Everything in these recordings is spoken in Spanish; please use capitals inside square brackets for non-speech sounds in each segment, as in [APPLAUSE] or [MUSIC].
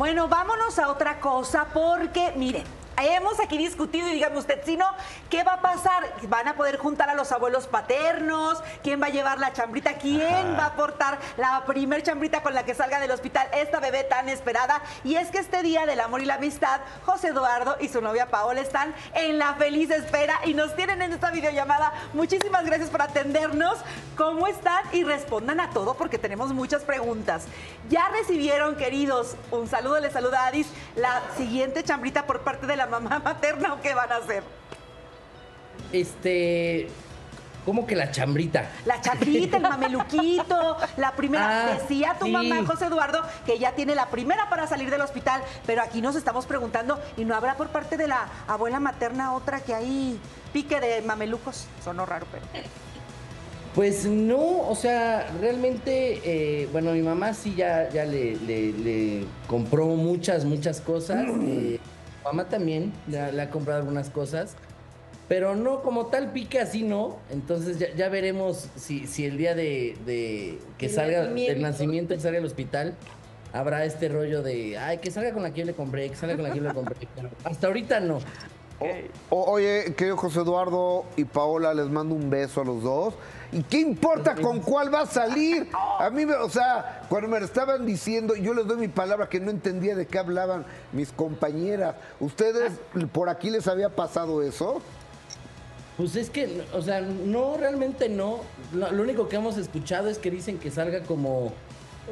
Bueno, vámonos a otra cosa porque, miren, hemos aquí discutido y dígame usted, si no, ¿qué va a pasar? ¿Van a poder juntar a los abuelos paternos? ¿Quién va a llevar la chambrita? ¿Quién va a aportar la primer chambrita con la que salga del hospital esta bebé tan esperada? Y es que este día del amor y la amistad, José Eduardo y su novia Paola están en la feliz espera y nos tienen en esta videollamada. Muchísimas gracias por atendernos. ¿Cómo están? Y respondan a todo porque tenemos muchas preguntas. Ya recibieron, queridos, un saludo, les saluda Adis, la siguiente chambrita por parte de la mamá materna o qué van a hacer? Este. ¿Cómo que la chambrita? La chambrita, el mameluquito, la primera. Ah, Decía tu sí. mamá, José Eduardo, que ya tiene la primera para salir del hospital, pero aquí nos estamos preguntando, ¿y no habrá por parte de la abuela materna otra que hay pique de mamelucos? Sonó raro, pero. Pues no, o sea, realmente, eh, bueno, mi mamá sí ya, ya le, le- le compró muchas, muchas cosas. [CLEARS THROAT] eh, mamá también le ha comprado algunas cosas. Pero no, como tal pique así no. Entonces ya, ya veremos si, si el día de, de que El salga nacimiento. del nacimiento, que salga del hospital, habrá este rollo de, ay, que salga con la que yo le compré, que salga con la que yo le compré. Pero hasta ahorita no. O- oye, querido José Eduardo y Paola, les mando un beso a los dos. ¿Y qué importa con cuál va a salir? A mí, me- o sea, cuando me lo estaban diciendo, yo les doy mi palabra que no entendía de qué hablaban mis compañeras. ¿Ustedes por aquí les había pasado eso? Pues es que, o sea, no, realmente no. Lo, lo único que hemos escuchado es que dicen que salga como Un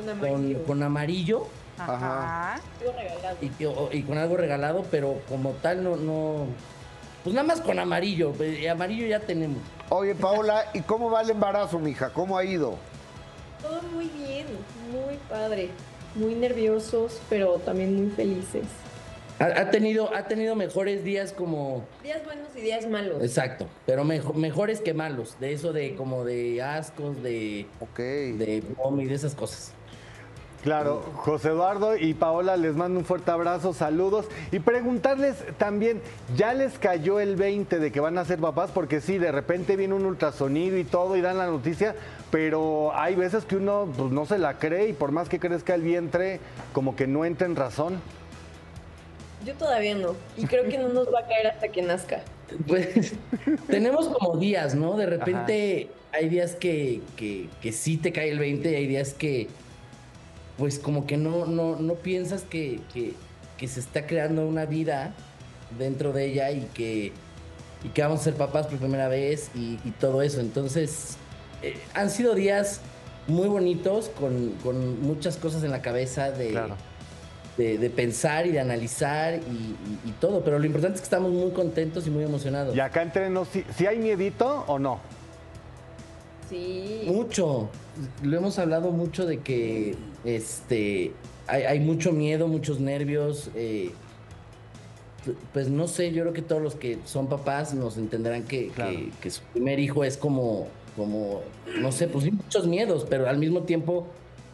con, amarillo. con amarillo Ajá. Algo regalado. y, y con algo regalado, pero como tal no, no. Pues nada más con amarillo. y amarillo ya tenemos. Oye, Paola, ¿y cómo va el embarazo, mija? ¿Cómo ha ido? Todo muy bien, muy padre. Muy nerviosos, pero también muy felices. Ha, ha tenido, ha tenido mejores días como. Días buenos y días malos. Exacto, pero mejo- mejores que malos. De eso de como de ascos, de, Ok. de y de esas cosas. Claro, José Eduardo y Paola les mando un fuerte abrazo, saludos y preguntarles también, ¿ya les cayó el 20 de que van a ser papás? Porque sí, de repente viene un ultrasonido y todo y dan la noticia, pero hay veces que uno pues, no se la cree y por más que crezca el vientre, como que no entra en razón. Yo todavía no. Y creo que no nos va a caer hasta que nazca. Pues [LAUGHS] tenemos como días, ¿no? De repente hay días que, que, que sí te cae el 20 y hay días que pues como que no, no, no piensas que, que, que se está creando una vida dentro de ella y que, y que vamos a ser papás por primera vez y, y todo eso. Entonces eh, han sido días muy bonitos con, con muchas cosas en la cabeza de, Claro. de, de pensar y de analizar y, y- y todo. Pero lo importante es que estamos muy contentos y muy emocionados. Y acá entre nos, ¿sí, sí hay miedito o no? Sí. Mucho. Lo hemos hablado mucho de que este hay, hay mucho miedo, muchos nervios. eh, pues no sé, yo creo que todos los que son papás nos entenderán que, Claro. que- que su primer hijo es como, como, no sé, pues sí, muchos miedos, pero al mismo tiempo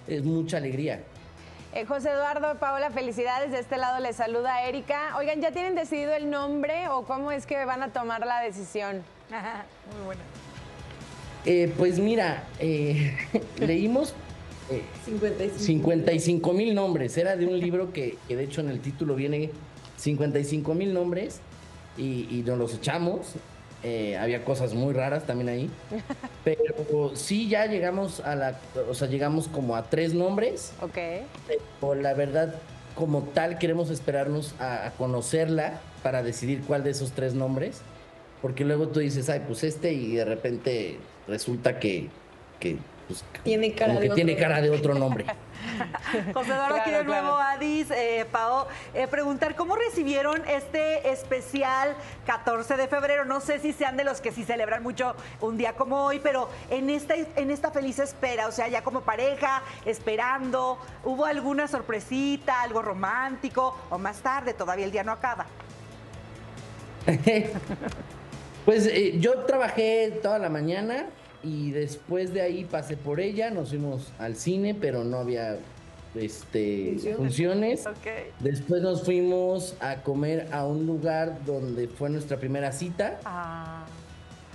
es mucha alegría. Eh, José Eduardo, Paola, felicidades. De este lado les saluda Erika. Oigan, ¿ya tienen decidido el nombre o cómo es que van a tomar la decisión? [LAUGHS] Muy buena. Eh, pues mira, eh, [LAUGHS] leímos eh, 55. 55 mil nombres. Era de un libro que, que de hecho en el título viene 55 mil nombres y, y nos los echamos. Eh, había cosas muy raras también ahí. [LAUGHS] Pero sí ya llegamos a la, o sea, llegamos como a tres nombres. Ok. Pero la verdad, como tal, queremos esperarnos a, a conocerla para decidir cuál de esos tres nombres. Porque luego tú dices, ay, pues este, y de repente resulta que, que, pues, Tiene cara como de que tiene otro. cara de otro nombre. [LAUGHS] José Eduardo, aquí de nuevo, claro. Adis, eh, Pao, eh, preguntar cómo recibieron este especial 14 de febrero. No sé si sean de los que sí celebran mucho un día como hoy, pero en esta, en esta feliz espera, o sea, ya como pareja, esperando, ¿hubo alguna sorpresita, algo romántico o más tarde? Todavía el día no acaba. [LAUGHS] Pues eh, yo trabajé toda la mañana y después de ahí pasé por ella, nos fuimos al cine, pero no había este, Funciones. Después nos fuimos a comer a un lugar donde fue nuestra primera cita Ah,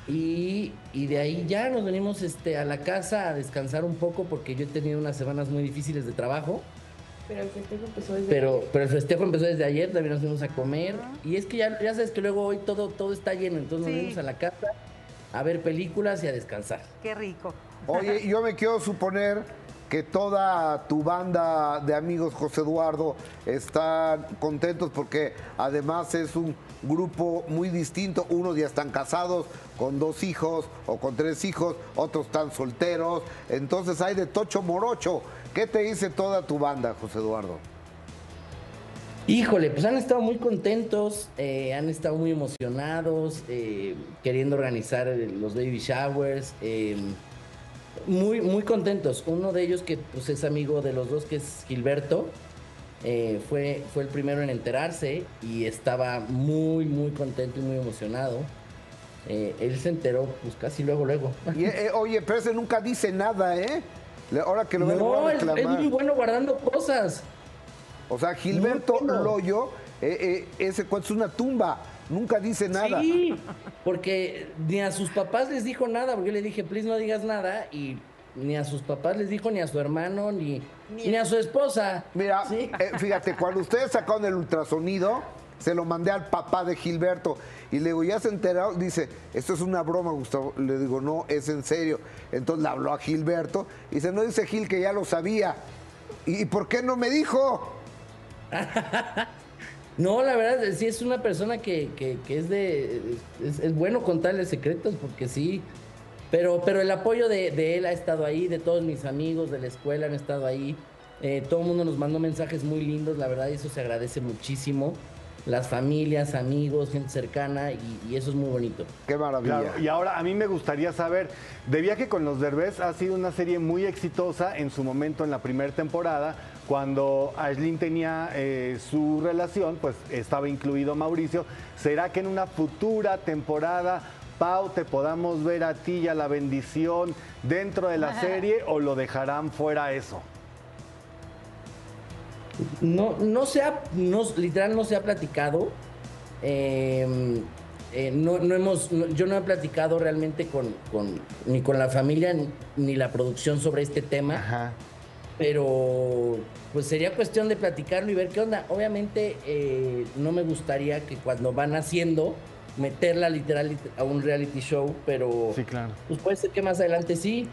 y, y de ahí ya nos venimos este, a la casa a descansar un poco porque yo he tenido unas semanas muy difíciles de trabajo. Pero el festejo empezó desde Pero, pero el festejo empezó desde ayer, también nos fuimos a comer. Y es que ya, ya sabes que luego hoy todo, todo está lleno, entonces Sí. nos fuimos a la casa a ver películas y a descansar. Qué rico. Oye, [LAUGHS] yo me quiero suponer que toda tu banda de amigos, José Eduardo, están contentos porque además es un grupo muy distinto. Unos ya están casados con dos hijos o con tres hijos, otros están solteros. Entonces hay de tocho morocho. ¿Qué te dice toda tu banda, José Eduardo? Híjole, pues han estado muy contentos, eh, han estado muy emocionados, eh, queriendo organizar los baby showers, eh, muy, muy contentos. Uno de ellos que pues, es amigo de los dos, que es Gilberto, eh, fue, fue el primero en enterarse y estaba muy, muy contento y muy emocionado. Él se enteró pues casi luego, luego. Y, oye, pero ese nunca dice nada, ¿eh? Ahora que lo voy No, a él- es muy bueno guardando cosas. O sea, Gilberto bueno. Loyo, eh, eh, ese cuento es una tumba, nunca dice nada. Sí, porque ni a sus papás les dijo nada, porque yo le dije, please no digas nada, y ni a sus papás les dijo, ni a su hermano, ni, ni a su esposa. Mira, Sí. eh, fíjate, cuando ustedes sacaron el ultrasonido, se lo mandé al papá de Gilberto y le digo, ¿ya se enterado? Dice, esto es una broma, Gustavo. Le digo, no, es en serio. Entonces le habló a Gilberto y dice, no dice Gil que ya lo sabía. ¿Y, por qué no me dijo? [LAUGHS] No, la verdad, sí es una persona que, que- es de. Es, bueno contarle secretos, porque sí. Pero, pero el apoyo de, de él ha estado ahí, de todos mis amigos de la escuela han estado ahí. Eh, todo el mundo nos mandó mensajes muy lindos, la verdad, y eso se agradece muchísimo. Las familias, amigos, gente cercana, y, y eso es muy bonito. Qué maravilla. Claro, y ahora a mí me gustaría saber, De Viaje con los Derbez ha sido una serie muy exitosa en su momento en la primera temporada, cuando Aislinn tenía eh, su relación, pues estaba incluido Mauricio. ¿Será que en una futura temporada, Pau, te podamos ver a ti y a la bendición dentro de la [LAUGHS] serie o lo dejarán fuera eso? No, no se ha, no, literal no se ha platicado. Eh, eh, no, no hemos, no- yo no he platicado realmente con, con- ni con la familia ni, ni la producción sobre este tema, Ajá. pero pues sería cuestión de platicarlo y ver qué onda. Obviamente eh, no me gustaría que cuando van haciendo meterla literal a un reality show, pero Sí, claro. pues puede ser que más adelante sí.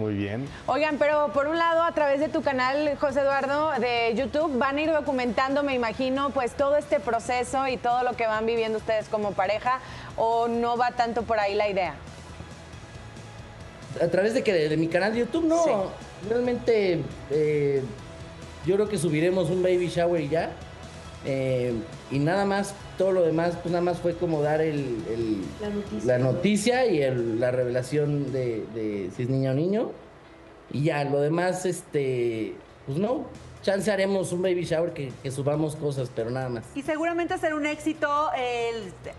Muy bien. Oigan, pero por un lado, a través de tu canal, José Eduardo, de YouTube, van a ir documentando, me imagino, pues todo este proceso y todo lo que van viviendo ustedes como pareja, o no va tanto por ahí la idea. a través de que de, de mi canal de YouTube no Sí. realmente eh, yo creo que subiremos un baby shower y ya Eh, y nada más todo lo demás pues nada más fue como dar el, el- La noticia. la noticia y el- la revelación de, de si es niña o niño y ya lo demás este pues no chance haremos un baby shower que, que subamos cosas pero nada más Y seguramente será un éxito,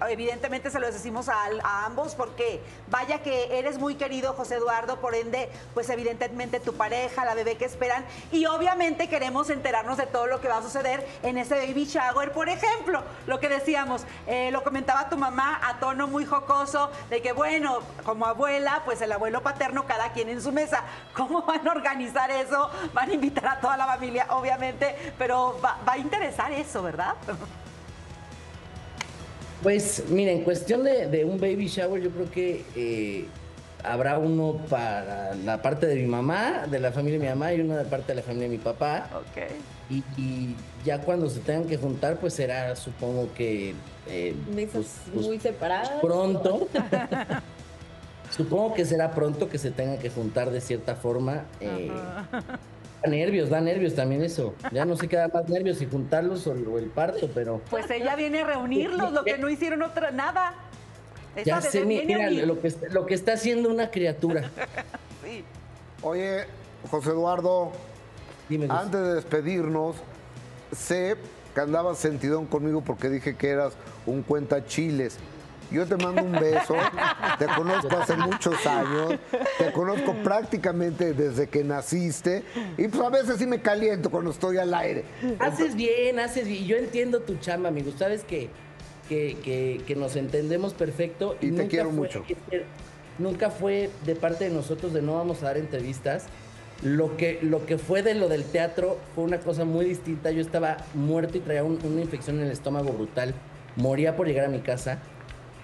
evidentemente se lo decimos a, a ambos, porque vaya que eres muy querido, José Eduardo, por ende, pues evidentemente tu pareja, la bebé que esperan, y obviamente queremos enterarnos de todo lo que va a suceder en ese baby shower. Por ejemplo, lo que decíamos, eh, lo comentaba tu mamá a tono muy jocoso, de que bueno, como abuela, pues el abuelo paterno, cada quien en su mesa. ¿Cómo van a organizar eso? Van a invitar a toda la familia, obviamente, pero va, va a interesar eso, ¿verdad? Pues miren, en cuestión de, de un baby shower, yo creo que eh, habrá uno para la parte de mi mamá, de la familia de mi mamá, y uno de parte de la familia de mi papá. Ok. Y, y ya cuando se tengan que juntar, pues será, supongo que eh, pues- pues muy separadas. pronto. [LAUGHS] supongo que será pronto que se tengan que juntar de cierta forma. eh, da nervios, da nervios también eso. Ya no sé qué da más nervios si juntarlos o, o el parto, pero. Pues ella viene a reunirlos, lo que no hicieron otra nada. Esa Ya sé, mira, lo que, está- lo que está haciendo una criatura. [LAUGHS] Sí. Oye, José Eduardo, antes de despedirnos, sé que andabas sentidón conmigo porque dije que eras un cuenta chiles. Yo te mando un beso, te conozco hace muchos años, te conozco prácticamente desde que naciste y pues a veces sí me caliento cuando estoy al aire. Haces bien, haces bien. Yo entiendo tu chamba, amigo. Sabes que, que, que- que nos entendemos perfecto. Y te quiero fue- mucho. Nunca fue de parte de nosotros de no vamos a dar entrevistas. Lo que, lo que fue de lo del teatro fue una cosa muy distinta. Yo estaba muerto y traía un- una infección en el estómago brutal. Moría por llegar a mi casa.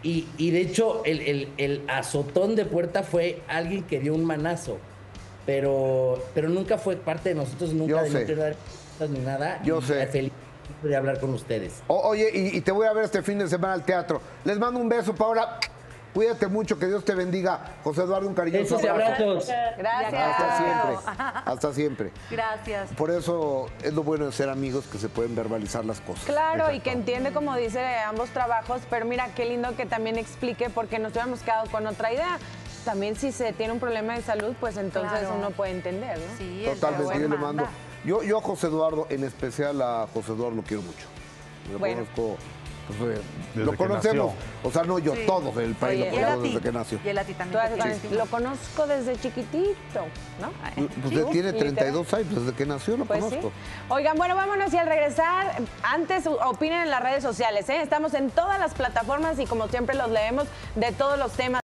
Y, y de hecho, el, el- el azotón de puerta fue alguien que dio un manazo. Pero, pero nunca fue parte de nosotros, nunca Yo de dar ni nada. Yo sé. Feliz de hablar con ustedes. O- oye, y, y te voy a ver este fin de semana al teatro. Les mando un beso, Paola. Cuídate mucho, que Dios te bendiga. José Eduardo, un cariñoso Besos y abrazo. abrazos. Gracias. Hasta siempre. Hasta siempre. Gracias. Por eso es lo bueno de ser amigos, que se pueden verbalizar las cosas. Claro, y que entiende, como dice, ambos trabajos, pero mira, qué lindo que también explique, porque nos hubiéramos quedado con otra idea. También si se tiene un problema de salud, pues entonces Claro. uno puede entender, ¿no? Sí, Totalmente, yo le mando. Yo, yo a José Eduardo, en especial a José Eduardo, lo quiero mucho. Lo Bueno. conozco, pues, eh, lo conocemos. O sea, no yo, Sí. todos el país Oye, lo conocemos desde que nació. Y él a ti Tú también. mucho. Lo conozco desde chiquitito, ¿no? Pues Sí, él tiene literal. 32 años, desde que nació lo Pues sí. conozco. Oigan, bueno, vámonos y al regresar, antes opinen en las redes sociales, ¿eh? Estamos en todas las plataformas y como siempre los leemos de todos los temas.